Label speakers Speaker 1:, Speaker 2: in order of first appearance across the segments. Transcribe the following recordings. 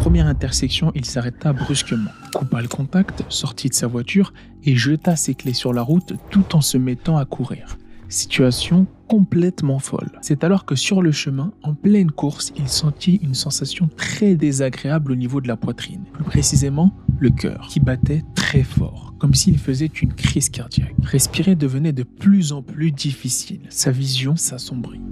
Speaker 1: première intersection, il s'arrêta brusquement, coupa le contact, sortit de sa voiture et jeta ses clés sur la route tout en se mettant à courir. Situation complètement folle. C'est alors que sur le chemin, en pleine course, il sentit une sensation très désagréable au niveau de la poitrine. Plus précisément, le cœur, qui battait très fort, comme s'il faisait une crise cardiaque. Respirer devenait de plus en plus difficile. Sa vision s'assombrit.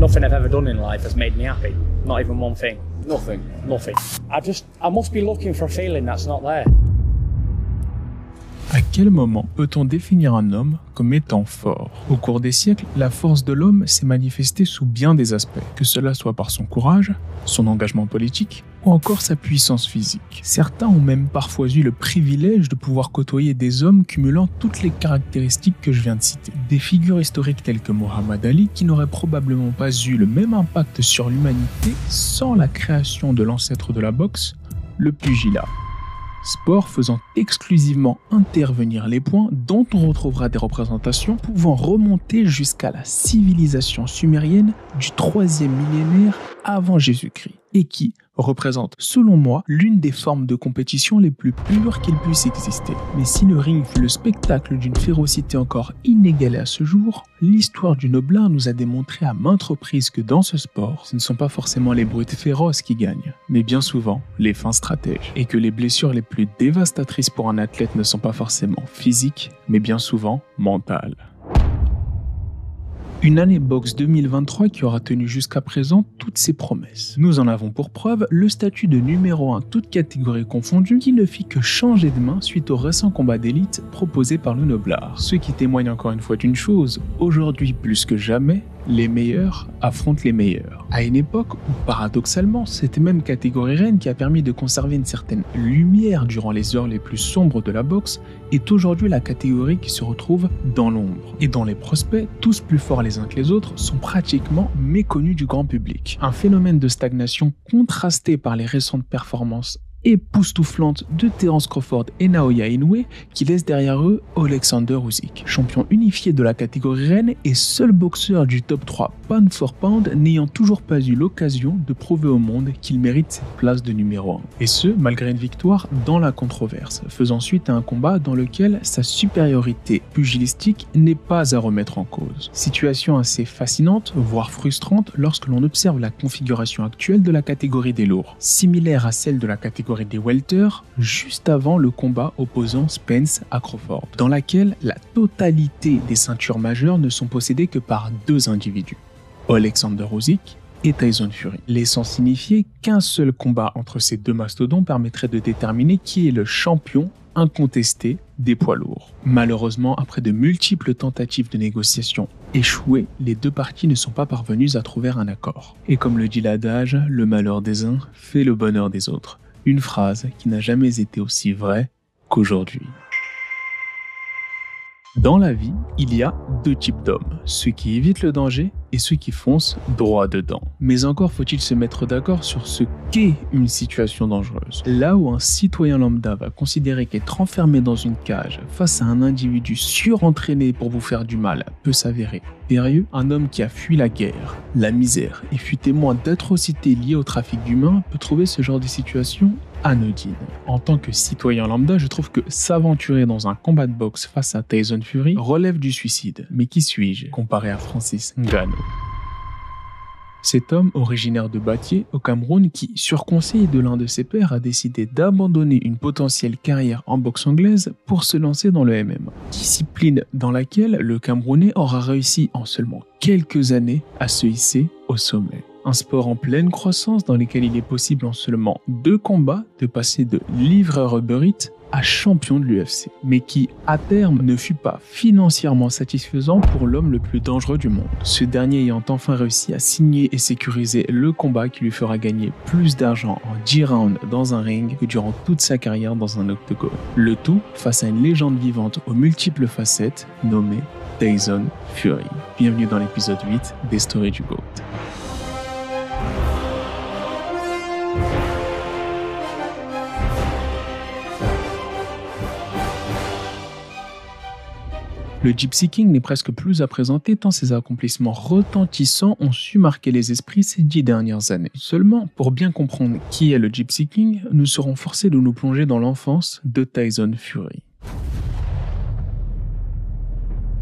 Speaker 2: Nothing I've ever done in life has made me happy. Not even one thing.
Speaker 3: Nothing.
Speaker 2: Nothing. I just, I must be looking for a feeling that's not there.
Speaker 1: À quel moment peut-on définir un homme comme étant fort? Au cours des siècles, la force de l'homme s'est manifestée sous bien des aspects, que cela soit par son courage, son engagement politique ou encore sa puissance physique. Certains ont même parfois eu le privilège de pouvoir côtoyer des hommes cumulant toutes les caractéristiques que je viens de citer. Des figures historiques telles que Muhammad Ali qui n'auraient probablement pas eu le même impact sur l'humanité sans la création de l'ancêtre de la boxe, le pugilat sport faisant exclusivement intervenir les points dont on retrouvera des représentations pouvant remonter jusqu'à la civilisation sumérienne du 3e millénaire avant Jésus-Christ et qui représente, selon moi, l'une des formes de compétition les plus pures qu'il puisse exister. Mais si le ring fut le spectacle d'une férocité encore inégalée à ce jour, l'histoire du Noblin nous a démontré à maintes reprises que dans ce sport, ce ne sont pas forcément les brutes féroces qui gagnent, mais bien souvent les fins stratèges, et que les blessures les plus dévastatrices pour un athlète ne sont pas forcément physiques, mais bien souvent mentales. Une année boxe 2023 qui aura tenu jusqu'à présent toutes ses promesses. Nous en avons pour preuve le statut de numéro 1 toutes catégories confondues qui ne fit que changer de main suite au récent combat d'élite proposé par le Noblard. Ce qui témoigne encore une fois d'une chose, aujourd'hui plus que jamais, les meilleurs affrontent les meilleurs. À une époque où, paradoxalement, cette même catégorie reine qui a permis de conserver une certaine lumière durant les heures les plus sombres de la boxe est aujourd'hui la catégorie qui se retrouve dans l'ombre. Et dont les prospects, tous plus forts les uns que les autres, sont pratiquement méconnus du grand public. Un phénomène de stagnation contrasté par les récentes performances époustouflante de Terence Crawford et Naoya Inoue qui laissent derrière eux Alexander Usyk, champion unifié de la catégorie reine et seul boxeur du top 3 pound for pound n'ayant toujours pas eu l'occasion de prouver au monde qu'il mérite cette place de numéro 1. Et ce, malgré une victoire dans la controverse, faisant suite à un combat dans lequel sa supériorité pugilistique n'est pas à remettre en cause. Situation assez fascinante, voire frustrante lorsque l'on observe la configuration actuelle de la catégorie des lourds, similaire à celle de la catégorie des welter juste avant le combat opposant Spence à Crawford, dans laquelle la totalité des ceintures majeures ne sont possédées que par deux individus, Alexander Usyk et Tyson Fury, laissant signifier qu'un seul combat entre ces deux mastodons permettrait de déterminer qui est le champion incontesté des poids lourds. Malheureusement, après de multiples tentatives de négociation échouées, les deux parties ne sont pas parvenues à trouver un accord. Et comme le dit l'adage, le malheur des uns fait le bonheur des autres. Une phrase qui n'a jamais été aussi vraie qu'aujourd'hui. Dans la vie, il y a deux types d'hommes, ceux qui évitent le danger et ceux qui foncent droit dedans. Mais encore faut-il se mettre d'accord sur ce qu'est une situation dangereuse. Là où un citoyen lambda va considérer qu'être enfermé dans une cage face à un individu surentraîné pour vous faire du mal peut s'avérer périlleux, un homme qui a fui la guerre, la misère et fut témoin d'atrocités liées au trafic d'humains peut trouver ce genre de situation anodine. En tant que citoyen lambda, je trouve que s'aventurer dans un combat de boxe face à Tyson Fury relève du suicide. Mais qui suis-je comparé à Francis Ngannou? Cet homme, originaire de Batié, au Cameroun, qui, sur conseil de l'un de ses pères, a décidé d'abandonner une potentielle carrière en boxe anglaise pour se lancer dans le MMA. Discipline dans laquelle le Camerounais aura réussi en seulement quelques années à se hisser au sommet. Un sport en pleine croissance dans lequel il est possible en seulement deux combats de passer de livreur Uber à champion de l'UFC, mais qui à terme ne fut pas financièrement satisfaisant pour l'homme le plus dangereux du monde. Ce dernier ayant enfin réussi à signer et sécuriser le combat qui lui fera gagner plus d'argent en 10 rounds dans un ring que durant toute sa carrière dans un octogone. Le tout face à une légende vivante aux multiples facettes nommée Tyson Fury. Bienvenue dans l'épisode 8 des Stories du GOAT. Le Gypsy King n'est presque plus à présenter tant ses accomplissements retentissants ont su marquer les esprits ces dix dernières années. Seulement, pour bien comprendre qui est le Gypsy King, nous serons forcés de nous plonger dans l'enfance de Tyson Fury.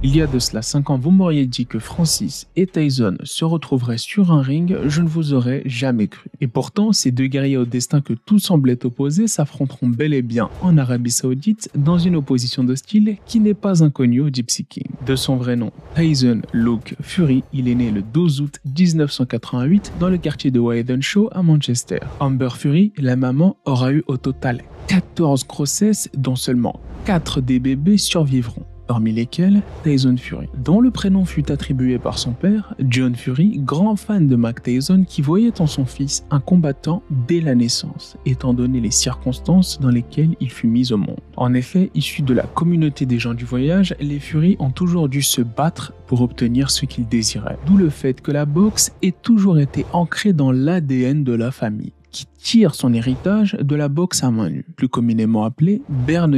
Speaker 1: Il y a de cela 5 ans, vous m'auriez dit que Francis et Tyson se retrouveraient sur un ring, je ne vous aurais jamais cru. Et pourtant, ces deux guerriers au destin que tout semblait opposer s'affronteront bel et bien en Arabie Saoudite dans une opposition de style qui n'est pas inconnue au Gypsy King. De son vrai nom, Tyson Luke Fury, il est né le 12 août 1988 dans le quartier de Show à Manchester. Amber Fury, la maman, aura eu au total 14 grossesses dont seulement 4 des bébés survivront parmi lesquels Tyson Fury, dont le prénom fut attribué par son père, John Fury, grand fan de Mac Tyson qui voyait en son fils un combattant dès la naissance, étant donné les circonstances dans lesquelles il fut mis au monde. En effet, issu de la communauté des gens du voyage, les Fury ont toujours dû se battre pour obtenir ce qu'ils désiraient. D'où le fait que la boxe ait toujours été ancrée dans l'ADN de la famille tire son héritage de la boxe à main nue, plus communément appelée bare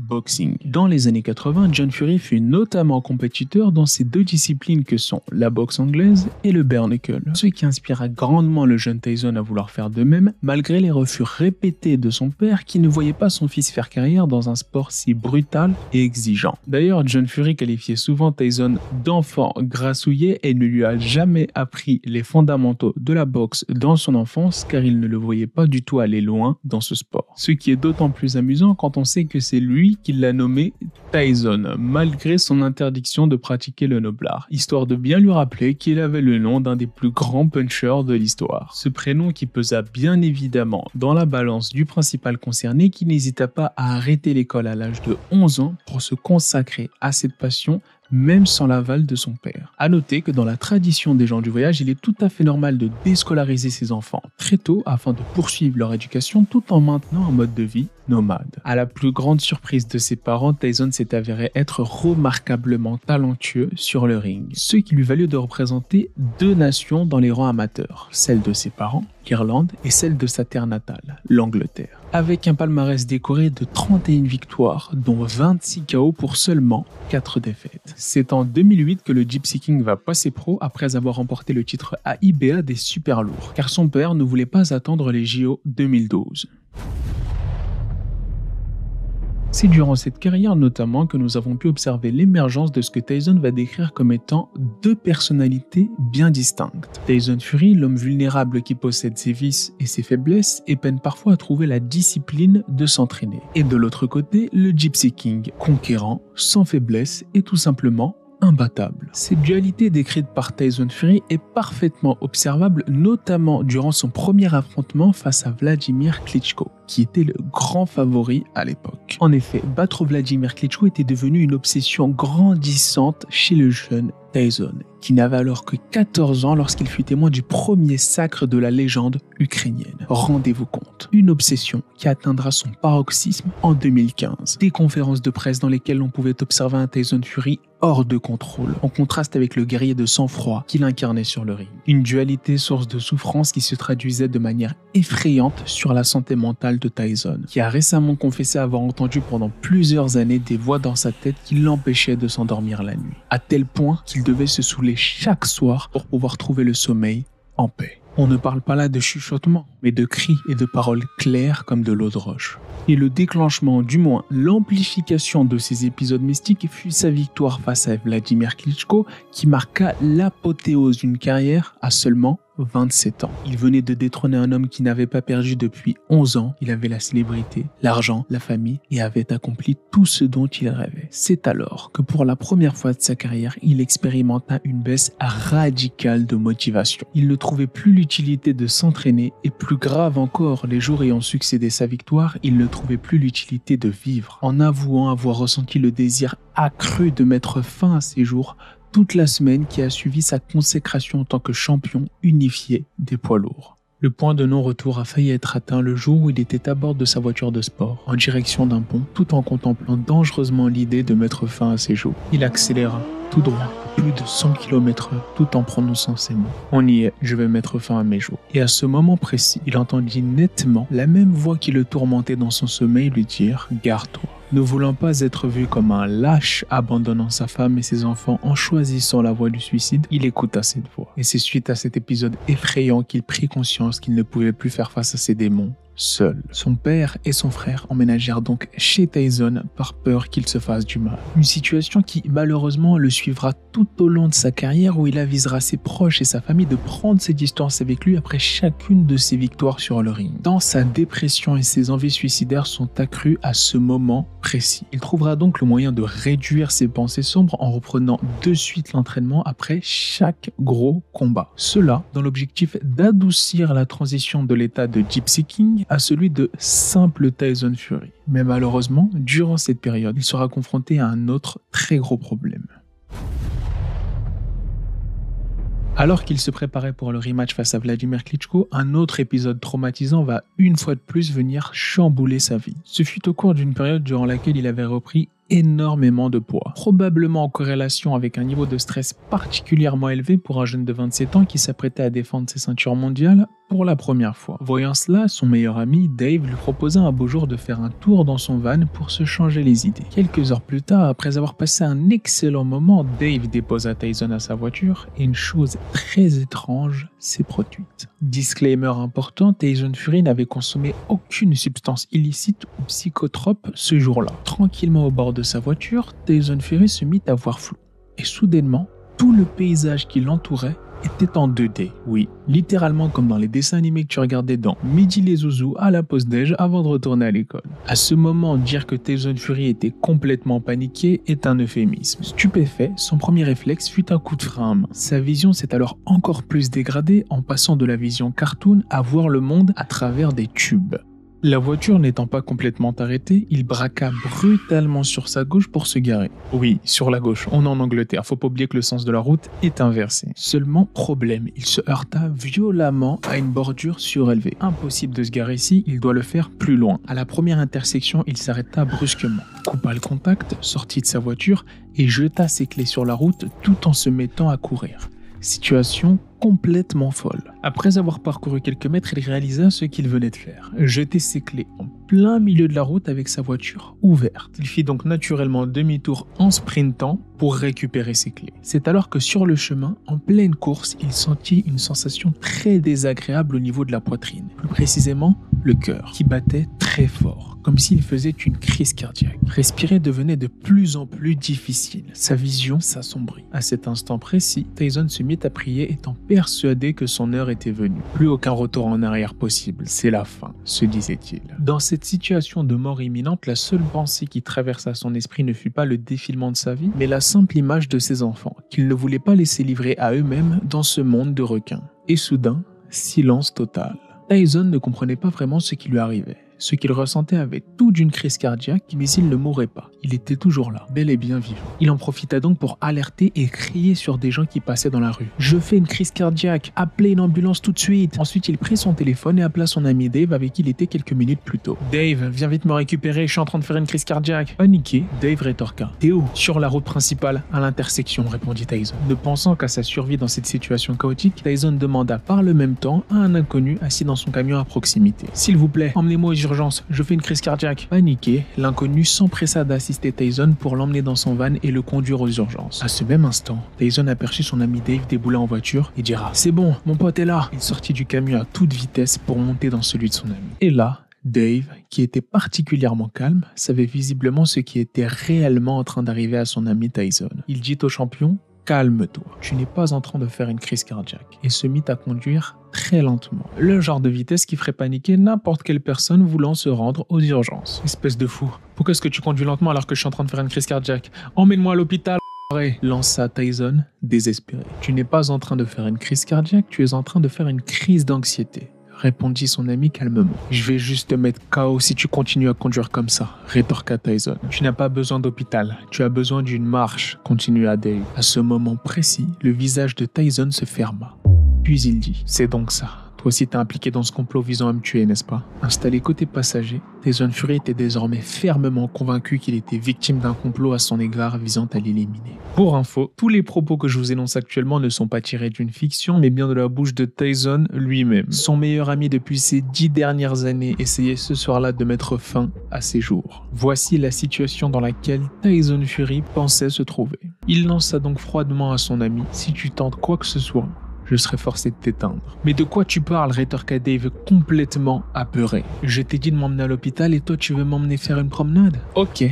Speaker 1: boxing. Dans les années 80, John Fury fut notamment compétiteur dans ces deux disciplines que sont la boxe anglaise et le bare ce qui inspira grandement le jeune Tyson à vouloir faire de même, malgré les refus répétés de son père qui ne voyait pas son fils faire carrière dans un sport si brutal et exigeant. D'ailleurs, John Fury qualifiait souvent Tyson d'enfant grassouillet et ne lui a jamais appris les fondamentaux de la boxe dans son enfance car il ne le voyait pas du tout aller loin dans ce sport. Ce qui est d'autant plus amusant quand on sait que c'est lui qui l'a nommé Tyson, malgré son interdiction de pratiquer le noblard, histoire de bien lui rappeler qu'il avait le nom d'un des plus grands punchers de l'histoire. Ce prénom qui pesa bien évidemment dans la balance du principal concerné qui n'hésita pas à arrêter l'école à l'âge de 11 ans pour se consacrer à cette passion même sans l'aval de son père. À noter que dans la tradition des gens du voyage, il est tout à fait normal de déscolariser ses enfants très tôt afin de poursuivre leur éducation tout en maintenant un mode de vie nomade. À la plus grande surprise de ses parents, Tyson s'est avéré être remarquablement talentueux sur le ring, ce qui lui valut de représenter deux nations dans les rangs amateurs, celle de ses parents, l'Irlande, et celle de sa terre natale, l'Angleterre. Avec un palmarès décoré de 31 victoires, dont 26 KO pour seulement 4 défaites. C'est en 2008 que le Gypsy King va passer pro après avoir remporté le titre AIBA des super lourds, car son père ne voulait pas attendre les JO 2012. C'est durant cette carrière notamment que nous avons pu observer l'émergence de ce que Tyson va décrire comme étant deux personnalités bien distinctes. Tyson Fury, l'homme vulnérable qui possède ses vices et ses faiblesses et peine parfois à trouver la discipline de s'entraîner. Et de l'autre côté, le Gypsy King, conquérant, sans faiblesse et tout simplement Cette dualité décrite par Tyson Fury est parfaitement observable, notamment durant son premier affrontement face à Vladimir Klitschko, qui était le grand favori à l'époque. En effet, battre Vladimir Klitschko était devenu une obsession grandissante chez le jeune Tyson, qui n'avait alors que 14 ans lorsqu'il fut témoin du premier sacre de la légende ukrainienne. Rendez-vous compte, une obsession qui atteindra son paroxysme en 2015. Des conférences de presse dans lesquelles on pouvait observer un Tyson Fury hors de contrôle, en contraste avec le guerrier de sang-froid qu'il incarnait sur le ring. Une dualité source de souffrance qui se traduisait de manière effrayante sur la santé mentale de Tyson, qui a récemment confessé avoir entendu pendant plusieurs années des voix dans sa tête qui l'empêchaient de s'endormir la nuit, à tel point qu'il devait se chaque soir pour pouvoir trouver le sommeil en paix. On ne parle pas là de chuchotement, mais de cris et de paroles claires comme de l'eau de roche. Et le déclenchement, du moins l'amplification de ces épisodes mystiques fut sa victoire face à Vladimir Klitschko qui marqua l'apothéose d'une carrière à seulement 27 ans. Il venait de détrôner un homme qui n'avait pas perdu depuis 11 ans. Il avait la célébrité, l'argent, la famille et avait accompli tout ce dont il rêvait. C'est alors que pour la première fois de sa carrière, il expérimenta une baisse radicale de motivation. Il ne trouvait plus l'utilité de s'entraîner et plus grave encore, les jours ayant succédé sa victoire, il ne trouvait plus l'utilité de vivre. En avouant avoir ressenti le désir accru de mettre fin à ses jours, toute la semaine qui a suivi sa consécration en tant que champion unifié des poids lourds. Le point de non-retour a failli être atteint le jour où il était à bord de sa voiture de sport, en direction d'un pont, tout en contemplant dangereusement l'idée de mettre fin à ses jours. Il accéléra, tout droit, plus de 100 km/h, tout en prononçant ces mots. On y est, je vais mettre fin à mes jours. Et à ce moment précis, il entendit nettement la même voix qui le tourmentait dans son sommeil lui dire Garde-toi. Ne voulant pas être vu comme un lâche abandonnant sa femme et ses enfants en choisissant la voie du suicide, il écouta cette voix. Et c'est suite à cet épisode effrayant qu'il prit conscience qu'il ne pouvait plus faire face à ses démons seul. Son père et son frère emménagèrent donc chez Tyson par peur qu'il se fasse du mal. Une situation qui malheureusement le suivra tout au long de sa carrière où il avisera ses proches et sa famille de prendre ses distances avec lui après chacune de ses victoires sur le ring. Dans sa dépression et ses envies suicidaires sont accrues à ce moment précis. Il trouvera donc le moyen de réduire ses pensées sombres en reprenant de suite l'entraînement après chaque gros combat. Cela dans l'objectif d'adoucir la transition de l'état de Gypsy King à celui de simple Tyson Fury. Mais malheureusement, durant cette période, il sera confronté à un autre très gros problème. Alors qu'il se préparait pour le rematch face à Vladimir Klitschko, un autre épisode traumatisant va une fois de plus venir chambouler sa vie. Ce fut au cours d'une période durant laquelle il avait repris énormément de poids, probablement en corrélation avec un niveau de stress particulièrement élevé pour un jeune de 27 ans qui s'apprêtait à défendre ses ceintures mondiales pour la première fois. Voyant cela, son meilleur ami Dave lui proposa un beau jour de faire un tour dans son van pour se changer les idées. Quelques heures plus tard, après avoir passé un excellent moment, Dave déposa Tyson à sa voiture et une chose très étrange s'est produite. Disclaimer important, Tyson Fury n'avait consommé aucune substance illicite ou psychotrope ce jour-là. Tranquillement au bord de sa voiture, Tyson Fury se mit à voir flou. Et soudainement, tout le paysage qui l'entourait était en 2D. Oui, littéralement comme dans les dessins animés que tu regardais dans Midi les Zouzous à la pause déj avant de retourner à l'école. À ce moment, dire que Tyson Fury était complètement paniqué est un euphémisme. Stupéfait, son premier réflexe fut un coup de frein à main. Sa vision s'est alors encore plus dégradée en passant de la vision cartoon à voir le monde à travers des tubes. La voiture n'étant pas complètement arrêtée, il braqua brutalement sur sa gauche pour se garer. Oui, sur la gauche, on est en Angleterre, faut pas oublier que le sens de la route est inversé. Seulement, problème, il se heurta violemment à une bordure surélevée. Impossible de se garer ici, il doit le faire plus loin. À la première intersection, il s'arrêta brusquement, coupa le contact, sortit de sa voiture et jeta ses clés sur la route tout en se mettant à courir. Situation complètement folle. Après avoir parcouru quelques mètres, il réalisa ce qu'il venait de faire. Jeter ses clés en plein milieu de la route avec sa voiture ouverte. Il fit donc naturellement demi-tour en sprintant pour récupérer ses clés. C'est alors que sur le chemin, en pleine course, il sentit une sensation très désagréable au niveau de la poitrine. Plus précisément, le cœur, qui battait très fort, comme s'il faisait une crise cardiaque. Respirer devenait de plus en plus difficile. Sa vision s'assombrit. À cet instant précis, Tyson se mit à prier étant persuadé que son heure était. Plus aucun retour en arrière possible, c'est la fin, se disait-il. Dans cette situation de mort imminente, la seule pensée qui traversa son esprit ne fut pas le défilement de sa vie, mais la simple image de ses enfants, qu'il ne voulait pas laisser livrer à eux-mêmes dans ce monde de requins. Et soudain, silence total. Tyson ne comprenait pas vraiment ce qui lui arrivait. Ce qu'il ressentait avait tout d'une crise cardiaque, mais il ne mourait pas. Il était toujours là, bel et bien vivant. Il en profita donc pour alerter et crier sur des gens qui passaient dans la rue. Je fais une crise cardiaque, appelez une ambulance tout de suite. Ensuite, il prit son téléphone et appela son ami Dave avec qui il était quelques minutes plus tôt. Dave, viens vite me récupérer, je suis en train de faire une crise cardiaque. Paniqué, Dave rétorqua. T'es où? Sur la route principale, à l'intersection, répondit Tyson. Ne pensant qu'à sa survie dans cette situation chaotique, Tyson demanda par le même temps à un inconnu assis dans son camion à proximité. S'il vous plaît, emmenez-moi aux je fais une crise cardiaque. Paniqué, l'inconnu s'empressa d'assister Tyson pour l'emmener dans son van et le conduire aux urgences. À ce même instant, Tyson aperçut son ami Dave débouler en voiture et dira C'est bon, mon pote est là. Il sortit du camion à toute vitesse pour monter dans celui de son ami. Et là, Dave, qui était particulièrement calme, savait visiblement ce qui était réellement en train d'arriver à son ami Tyson. Il dit au champion Calme-toi, tu n'es pas en train de faire une crise cardiaque, et se mit à conduire très lentement. Le genre de vitesse qui ferait paniquer n'importe quelle personne voulant se rendre aux urgences. Espèce de fou, pourquoi est-ce que tu conduis lentement alors que je suis en train de faire une crise cardiaque? Emmène-moi à l'hôpital lança Tyson, désespéré. Tu n'es pas en train de faire une crise cardiaque, tu es en train de faire une crise d'anxiété répondit son ami calmement. Je vais juste te mettre KO si tu continues à conduire comme ça, rétorqua Tyson. Tu n'as pas besoin d'hôpital, tu as besoin d'une marche, continua Dave. À ce moment précis, le visage de Tyson se ferma. Puis il dit C'est donc ça. Aussi t'es impliqué dans ce complot visant à me tuer, n'est-ce pas? Installé côté passager, Tyson Fury était désormais fermement convaincu qu'il était victime d'un complot à son égard visant à l'éliminer. Pour info, tous les propos que je vous énonce actuellement ne sont pas tirés d'une fiction, mais bien de la bouche de Tyson lui-même. Son meilleur ami depuis ces dix dernières années essayait ce soir-là de mettre fin à ses jours. Voici la situation dans laquelle Tyson Fury pensait se trouver. Il lança donc froidement à son ami Si tu tentes quoi que ce soit, je serai forcé de t'éteindre. Mais de quoi tu parles rétorqua Dave complètement apeuré? Je t'ai dit de m'emmener à l'hôpital et toi tu veux m'emmener faire une promenade? Ok,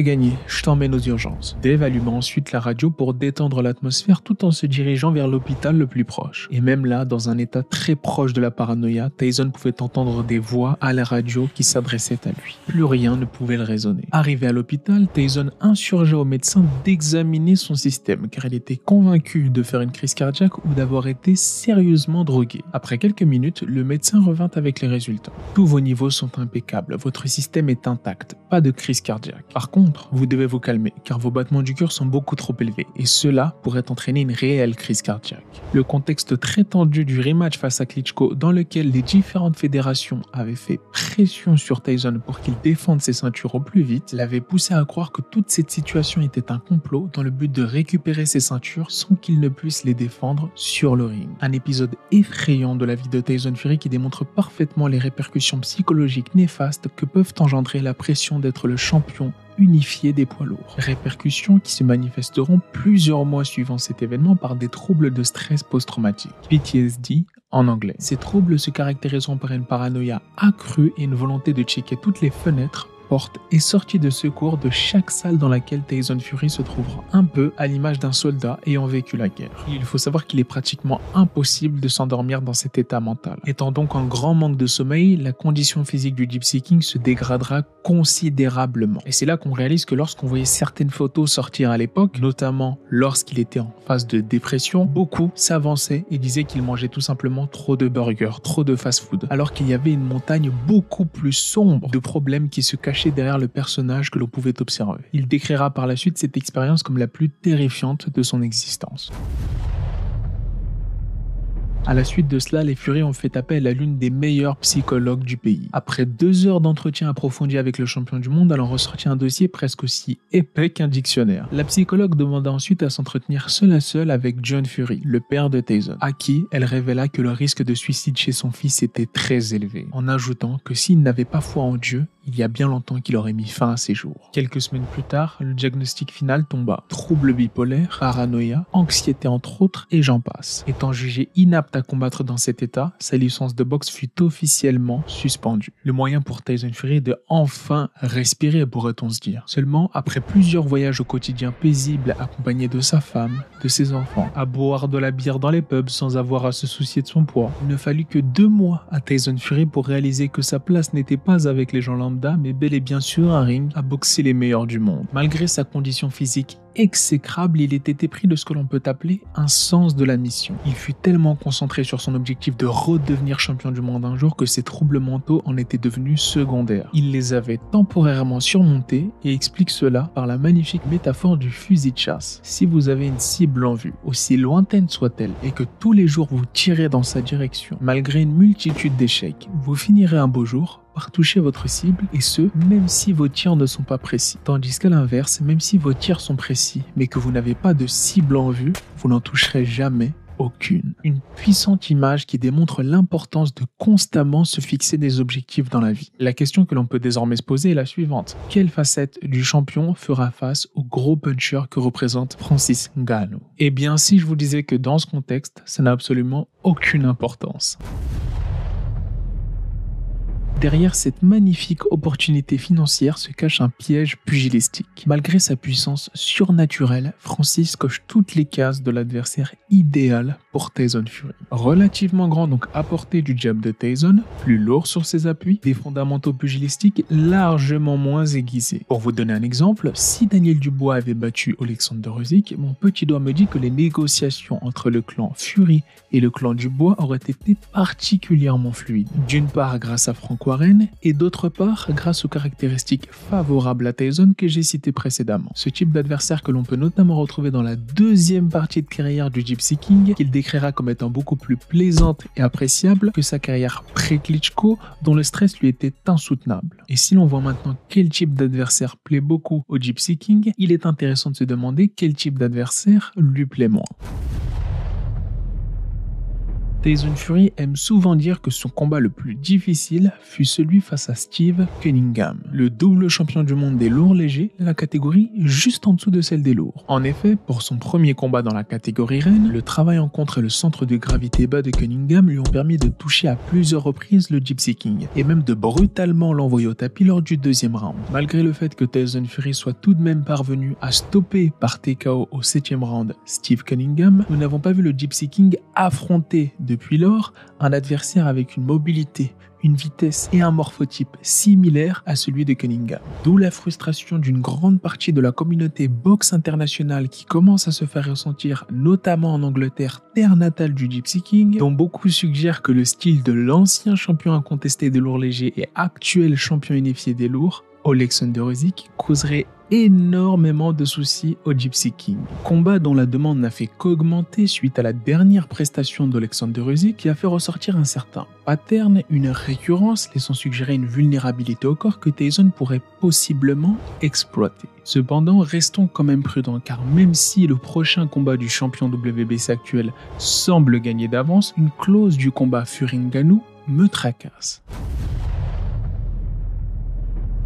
Speaker 1: Gagné, je t'emmène aux urgences. Dave alluma ensuite la radio pour détendre l'atmosphère tout en se dirigeant vers l'hôpital le plus proche. Et même là, dans un état très proche de la paranoïa, Tyson pouvait entendre des voix à la radio qui s'adressaient à lui. Plus rien ne pouvait le raisonner. Arrivé à l'hôpital, Tyson insurgea au médecin d'examiner son système car il était convaincu de faire une crise cardiaque ou d'avoir été sérieusement drogué. Après quelques minutes, le médecin revint avec les résultats. Tous vos niveaux sont impeccables, votre système est intact, pas de crise cardiaque. Par contre, vous devez vous calmer, car vos battements du cœur sont beaucoup trop élevés, et cela pourrait entraîner une réelle crise cardiaque. Le contexte très tendu du rematch face à Klitschko, dans lequel les différentes fédérations avaient fait pression sur Tyson pour qu'il défende ses ceintures au plus vite, l'avait poussé à croire que toute cette situation était un complot dans le but de récupérer ses ceintures sans qu'il ne puisse les défendre sur le ring. Un épisode effrayant de la vie de Tyson Fury qui démontre parfaitement les répercussions psychologiques néfastes que peuvent engendrer la pression d'être le champion unifié des poids lourds. Répercussions qui se manifesteront plusieurs mois suivant cet événement par des troubles de stress post-traumatique, PTSD en anglais. Ces troubles se caractériseront par une paranoïa accrue et une volonté de checker toutes les fenêtres et sortie de secours de chaque salle dans laquelle Tyson Fury se trouvera, un peu à l'image d'un soldat ayant vécu la guerre. Il faut savoir qu'il est pratiquement impossible de s'endormir dans cet état mental. Étant donc en grand manque de sommeil, la condition physique du Gypsy King se dégradera considérablement. Et c'est là qu'on réalise que lorsqu'on voyait certaines photos sortir à l'époque, notamment lorsqu'il était en phase de dépression, beaucoup s'avançaient et disaient qu'il mangeait tout simplement trop de burgers, trop de fast-food, alors qu'il y avait une montagne beaucoup plus sombre de problèmes qui se cachaient derrière le personnage que l'on pouvait observer. Il décrira par la suite cette expérience comme la plus terrifiante de son existence. À la suite de cela, les Furies ont fait appel à l'une des meilleures psychologues du pays. Après deux heures d'entretien approfondi avec le champion du monde, elle en ressortit un dossier presque aussi épais qu'un dictionnaire. La psychologue demanda ensuite à s'entretenir seule à seule avec John Fury, le père de Tyson, à qui elle révéla que le risque de suicide chez son fils était très élevé, en ajoutant que s'il n'avait pas foi en Dieu, il y a bien longtemps qu'il aurait mis fin à ses jours. Quelques semaines plus tard, le diagnostic final tomba. Troubles bipolaires, paranoïa, anxiété entre autres, et j'en passe. Étant jugé inapte à combattre dans cet état, sa licence de boxe fut officiellement suspendue. Le moyen pour Tyson Fury de enfin respirer, pourrait-on se dire. Seulement, après plusieurs voyages au quotidien paisibles accompagné de sa femme, de ses enfants, à boire de la bière dans les pubs sans avoir à se soucier de son poids, il ne fallut que deux mois à Tyson Fury pour réaliser que sa place n'était pas avec les gens lambda, mais bel et bien sur un ring à boxer les meilleurs du monde. Malgré sa condition physique exécrable, il était épris de ce que l'on peut appeler un sens de la mission. Il fut tellement concentré sur son objectif de redevenir champion du monde un jour que ses troubles mentaux en étaient devenus secondaires. Il les avait temporairement surmontés et explique cela par la magnifique métaphore du fusil de chasse. Si vous avez une cible en vue, aussi lointaine soit-elle, et que tous les jours vous tirez dans sa direction, malgré une multitude d'échecs, vous finirez un beau jour toucher votre cible et ce, même si vos tirs ne sont pas précis. Tandis qu'à l'inverse, même si vos tirs sont précis, mais que vous n'avez pas de cible en vue, vous n'en toucherez jamais aucune. Une puissante image qui démontre l'importance de constamment se fixer des objectifs dans la vie. La question que l'on peut désormais se poser est la suivante. Quelle facette du champion fera face au gros puncher que représente Francis Ngannou? Eh bien, si je vous disais que dans ce contexte, ça n'a absolument aucune importance. Derrière cette magnifique opportunité financière se cache un piège pugilistique. Malgré sa puissance surnaturelle, Francis coche toutes les cases de l'adversaire idéal pour Tyson Fury. Relativement grand donc à portée du jab de Tyson, plus lourd sur ses appuis, des fondamentaux pugilistiques largement moins aiguisés. Pour vous donner un exemple, si Daniel Dubois avait battu Alexander Usyk, mon petit doigt me dit que les négociations entre le clan Fury et le clan du bois aurait été particulièrement fluide. D'une part grâce à Frank Et d'autre part grâce aux caractéristiques favorables à Tyson que j'ai citées précédemment. Ce type d'adversaire que l'on peut notamment retrouver dans la deuxième partie de carrière du Gypsy King, qu'il décrira comme étant beaucoup plus plaisante et appréciable que sa carrière pré-Klitschko dont le stress lui était insoutenable. Et si l'on voit maintenant quel type d'adversaire plaît beaucoup au Gypsy King, il est intéressant de se demander quel type d'adversaire lui plaît moins. Tyson Fury aime souvent dire que son combat le plus difficile fut celui face à Steve Cunningham, le double champion du monde des lourds légers, la catégorie juste en dessous de celle des lourds. En effet, pour son premier combat dans la catégorie reine, le travail en contre et le centre de gravité bas de Cunningham lui ont permis de toucher à plusieurs reprises le Gypsy King, et même de brutalement l'envoyer au tapis lors du deuxième round. Malgré le fait que Tyson Fury soit tout de même parvenu à stopper par TKO au septième round Steve Cunningham, nous n'avons pas vu le Gypsy King affronter de depuis lors, un adversaire avec une mobilité, une vitesse et un morphotype similaires à celui de Cunningham. D'où la frustration d'une grande partie de la communauté boxe internationale qui commence à se faire ressentir, notamment en Angleterre, terre natale du Gypsy King, dont beaucoup suggèrent que le style de l'ancien champion incontesté des lourds légers et actuel champion unifié des lourds, Alexander Usyk, causerait énormément de soucis au Gypsy King. Combat dont la demande n'a fait qu'augmenter suite à la dernière prestation d'Alexander Usyk qui a fait ressortir un certain pattern, une récurrence laissant suggérer une vulnérabilité au corps que Tyson pourrait possiblement exploiter. Cependant, restons quand même prudents car même si le prochain combat du champion WBC actuel semble gagner d'avance, une clause du combat Fury-Ngannou me tracasse.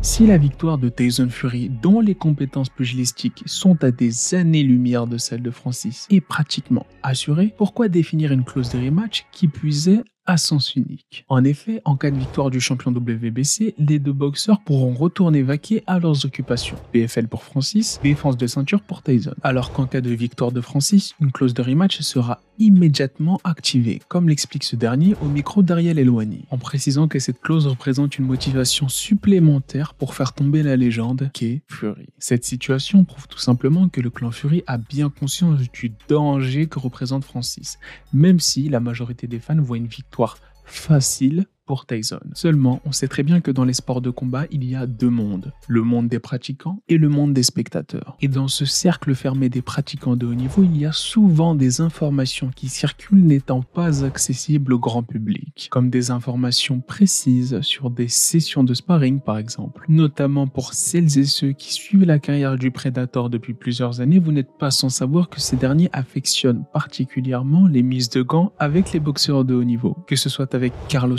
Speaker 1: Si la victoire de Tyson Fury, dont les compétences pugilistiques sont à des années-lumière de celle de Francis, est pratiquement assurée, pourquoi définir une clause de rematch qui puisait à sens unique? En effet, en cas de victoire du champion WBC, les deux boxeurs pourront retourner vaquer à leurs occupations. PFL pour Francis, défense de ceinture pour Tyson. Alors qu'en cas de victoire de Francis, une clause de rematch sera immédiatement activée, comme l'explique ce dernier au micro d'Ariel Eloigny, en précisant que cette clause représente une motivation supplémentaire pour faire tomber la légende qu'est Fury. Cette situation prouve tout simplement que le clan Fury a bien conscience du danger que représente Francis, même si la majorité des fans voient une victoire facile pour Tyson. Seulement, on sait très bien que dans les sports de combat, il y a deux mondes, le monde des pratiquants et le monde des spectateurs. Et dans ce cercle fermé des pratiquants de haut niveau, il y a souvent des informations qui circulent n'étant pas accessibles au grand public, comme des informations précises sur des sessions de sparring par exemple. Notamment pour celles et ceux qui suivent la carrière du Predator depuis plusieurs années, vous n'êtes pas sans savoir que ces derniers affectionnent particulièrement les mises de gants avec les boxeurs de haut niveau, que ce soit avec Carlos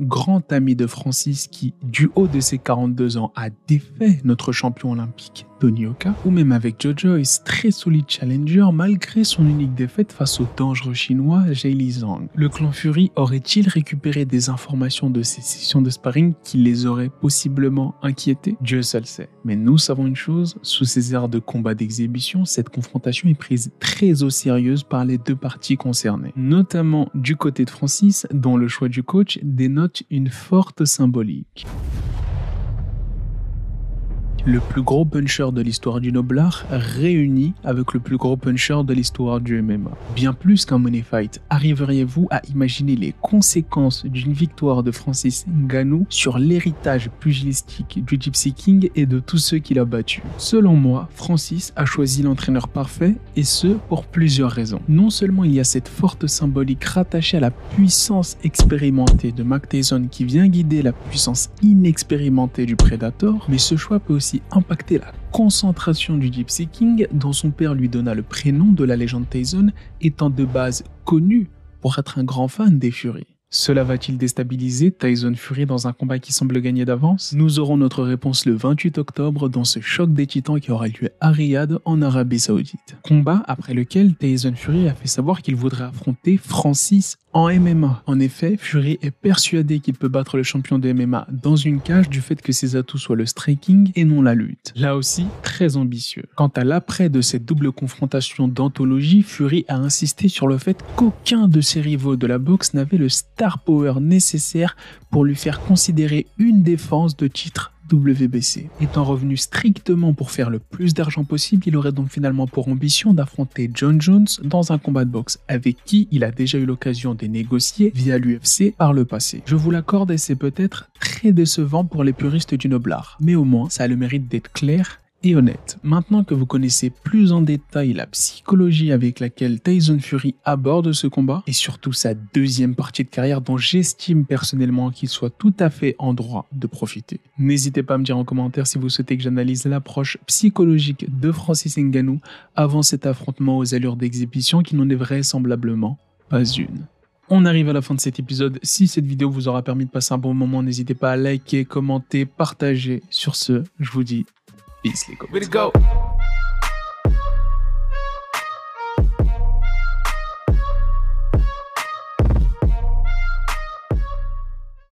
Speaker 1: Grand ami de Francis qui, du haut de ses 42 ans, a défait notre champion olympique Tony Oka, ou même avec Joe Joyce, très solide challenger malgré son unique défaite face au dangereux chinois Jay Li Zhang. Le clan Fury aurait-il récupéré des informations de ces sessions de sparring qui les auraient possiblement inquiétés Dieu seul sait. Mais nous savons une chose, sous ces airs de combat d'exhibition, cette confrontation est prise très au sérieux par les deux parties concernées, notamment du côté de Francis, dont le choix du coach dénote une forte symbolique le plus gros puncher de l'histoire du Noblard réuni avec le plus gros puncher de l'histoire du MMA. Bien plus qu'un money fight, arriveriez-vous à imaginer les conséquences d'une victoire de Francis Ngannou sur l'héritage pugilistique du Gypsy King et de tous ceux qu'il a battus? Selon moi, Francis a choisi l'entraîneur parfait et ce pour plusieurs raisons. Non seulement il y a cette forte symbolique rattachée à la puissance expérimentée de Mac Tyson qui vient guider la puissance inexpérimentée du Predator, mais ce choix peut aussi impacté la concentration du Gypsy King dont son père lui donna le prénom de la légende Tyson étant de base connu pour être un grand fan des Furies. Cela va-t-il déstabiliser Tyson Fury dans un combat qui semble gagner d'avance? Nous aurons notre réponse le 28 octobre dans ce choc des titans qui aura lieu à Riyad en Arabie Saoudite. Combat après lequel Tyson Fury a fait savoir qu'il voudrait affronter Francis en MMA. En effet, Fury est persuadé qu'il peut battre le champion de MMA dans une cage du fait que ses atouts soient le striking et non la lutte. Là aussi, très ambitieux. Quant à l'après de cette double confrontation d'anthologie, Fury a insisté sur le fait qu'aucun de ses rivaux de la boxe n'avait le star power nécessaire pour lui faire considérer une défense de titre WBC. Étant revenu strictement pour faire le plus d'argent possible, il aurait donc finalement pour ambition d'affronter John Jones dans un combat de boxe avec qui il a déjà eu l'occasion de négocier via l'UFC par le passé. Je vous l'accorde et c'est peut-être très décevant pour les puristes du noblard, mais au moins ça a le mérite d'être clair et honnête. Maintenant que vous connaissez plus en détail la psychologie avec laquelle Tyson Fury aborde ce combat, et surtout sa deuxième partie de carrière dont j'estime personnellement qu'il soit tout à fait en droit de profiter, n'hésitez pas à me dire en commentaire si vous souhaitez que j'analyse l'approche psychologique de Francis Ngannou avant cet affrontement aux allures d'exhibition qui n'en est vraisemblablement pas une. On arrive à la fin de cet épisode. Si cette vidéo vous aura permis de passer un bon moment, n'hésitez pas à liker, commenter, partager. Sur ce, je vous dis Beastly. Go. Way to go.